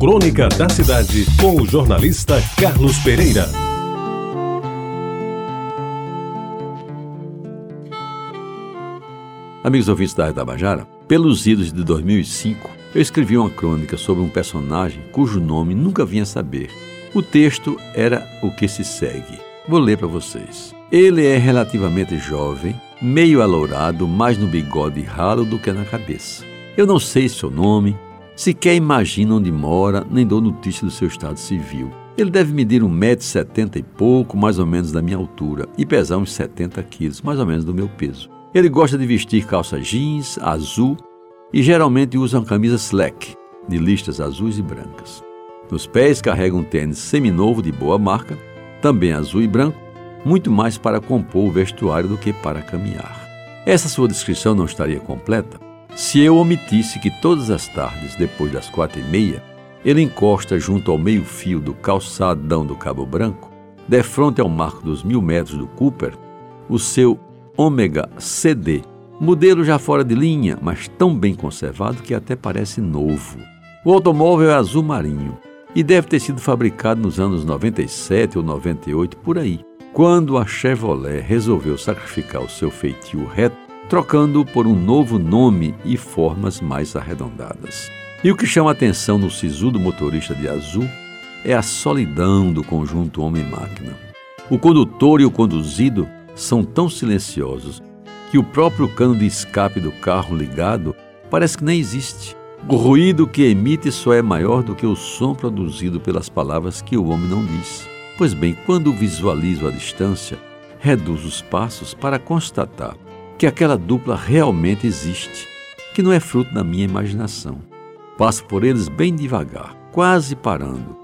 Crônica da Cidade, com o jornalista Carlos Pereira. Amigos ouvintes da Tabajara, pelos idos de 2005, eu escrevi uma crônica sobre um personagem cujo nome nunca vinha saber. O texto era o que se segue. Vou ler para vocês. Ele é relativamente jovem, meio alourado, mais no bigode ralo do que na cabeça. Eu não sei seu nome, sequer imagino onde mora, nem dou notícia do seu estado civil. Ele deve medir 1,70m e pouco, mais ou menos da minha altura, e pesar uns 70 quilos, mais ou menos do meu peso. Ele gosta de vestir calça jeans azul e geralmente usa uma camisa slack, de listas azuis e brancas. Nos pés carrega um tênis seminovo de boa marca, também azul e branco, muito mais para compor o vestuário do que para caminhar. Essa sua descrição não estaria completa se eu omitisse que todas as tardes, depois das quatro e meia, ele encosta junto ao meio-fio do calçadão do Cabo Branco, defronte ao marco dos mil metros do Cooper, o seu Ômega CD, modelo já fora de linha, mas tão bem conservado que até parece novo. O automóvel é azul marinho e deve ter sido fabricado nos anos 97 ou 98 por aí quando a Chevrolet resolveu sacrificar o seu feitio reto, trocando-o por um novo nome e formas mais arredondadas. E o que chama atenção no sisudo motorista de azul é a solidão do conjunto homem-máquina. O condutor e o conduzido são tão silenciosos que o próprio cano de escape do carro ligado parece que nem existe. O ruído que emite só é maior do que o som produzido pelas palavras que o homem não diz. Pois bem, quando visualizo a distância, reduzo os passos para constatar que aquela dupla realmente existe, que não é fruto da minha imaginação. Passo por eles bem devagar, quase parando,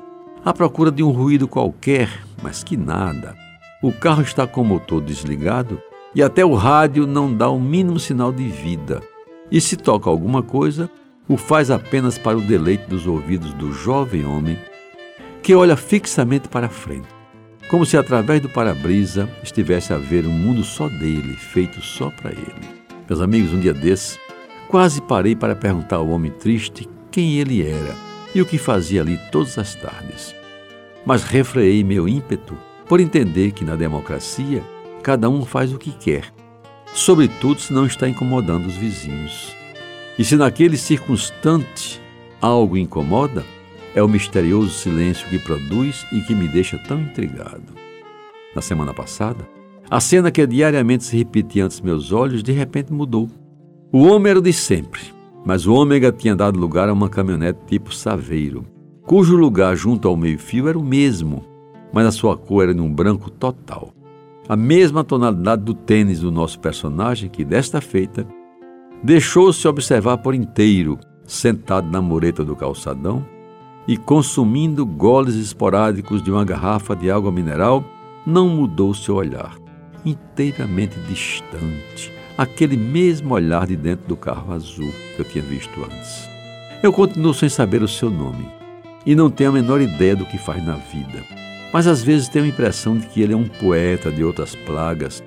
à procura de um ruído qualquer, mas que nada. O carro está com o motor desligado e até o rádio não dá o mínimo sinal de vida. E se toca alguma coisa, o faz apenas para o deleite dos ouvidos do jovem homem que olha fixamente para frente, como se através do para-brisa estivesse a ver um mundo só dele, feito só para ele. Meus amigos, um dia desses, quase parei para perguntar ao homem triste quem ele era e o que fazia ali todas as tardes. Mas refreei meu ímpeto por entender que na democracia cada um faz o que quer, sobretudo se não está incomodando os vizinhos. E se naquele circunstante algo incomoda, é o misterioso silêncio que produz e que me deixa tão intrigado. Na semana passada, a cena que diariamente se repetia ante meus olhos de repente mudou. O homem era o de sempre, mas o ômega tinha dado lugar a uma caminhonete tipo Saveiro, cujo lugar junto ao meio-fio era o mesmo, mas a sua cor era de um branco total. A mesma tonalidade do tênis do nosso personagem que, desta feita, deixou-se observar por inteiro, sentado na mureta do calçadão, e consumindo goles esporádicos de uma garrafa de água mineral, não mudou seu olhar, inteiramente distante, aquele mesmo olhar de dentro do carro azul que eu tinha visto antes. Eu continuo sem saber o seu nome. E não tenho a menor ideia do que faz na vida, mas às vezes tenho a impressão de que ele é um poeta de outras plagas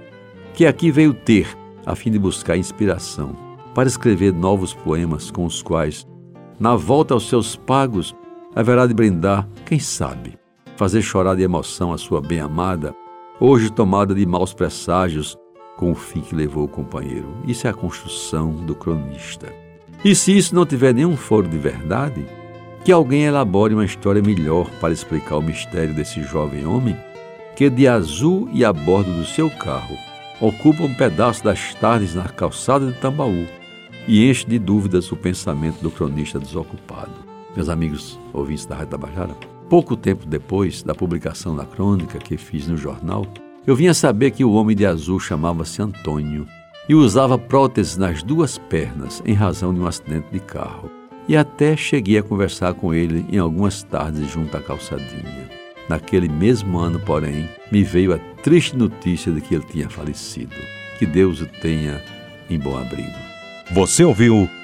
que aqui veio ter a fim de buscar inspiração para escrever novos poemas com os quais, na volta aos seus pagos, haverá de brindar, quem sabe, fazer chorar de emoção a sua bem-amada, hoje tomada de maus presságios com o fim que levou o companheiro. Isso é a construção do cronista. E se isso não tiver nenhum foro de verdade, que alguém elabore uma história melhor para explicar o mistério desse jovem homem que, de azul e a bordo do seu carro, ocupa um pedaço das tardes na calçada de Tambaú e enche de dúvidas o pensamento do cronista desocupado meus amigos ouvintes da Rádio Tabajara, pouco tempo depois da publicação da crônica que fiz no jornal, eu vinha saber que o homem de azul chamava-se Antônio e usava próteses nas duas pernas em razão de um acidente de carro. E até cheguei a conversar com ele em algumas tardes junto à calçadinha. Naquele mesmo ano, porém, me veio a triste notícia de que ele tinha falecido. Que Deus o tenha em bom abrigo. Você ouviu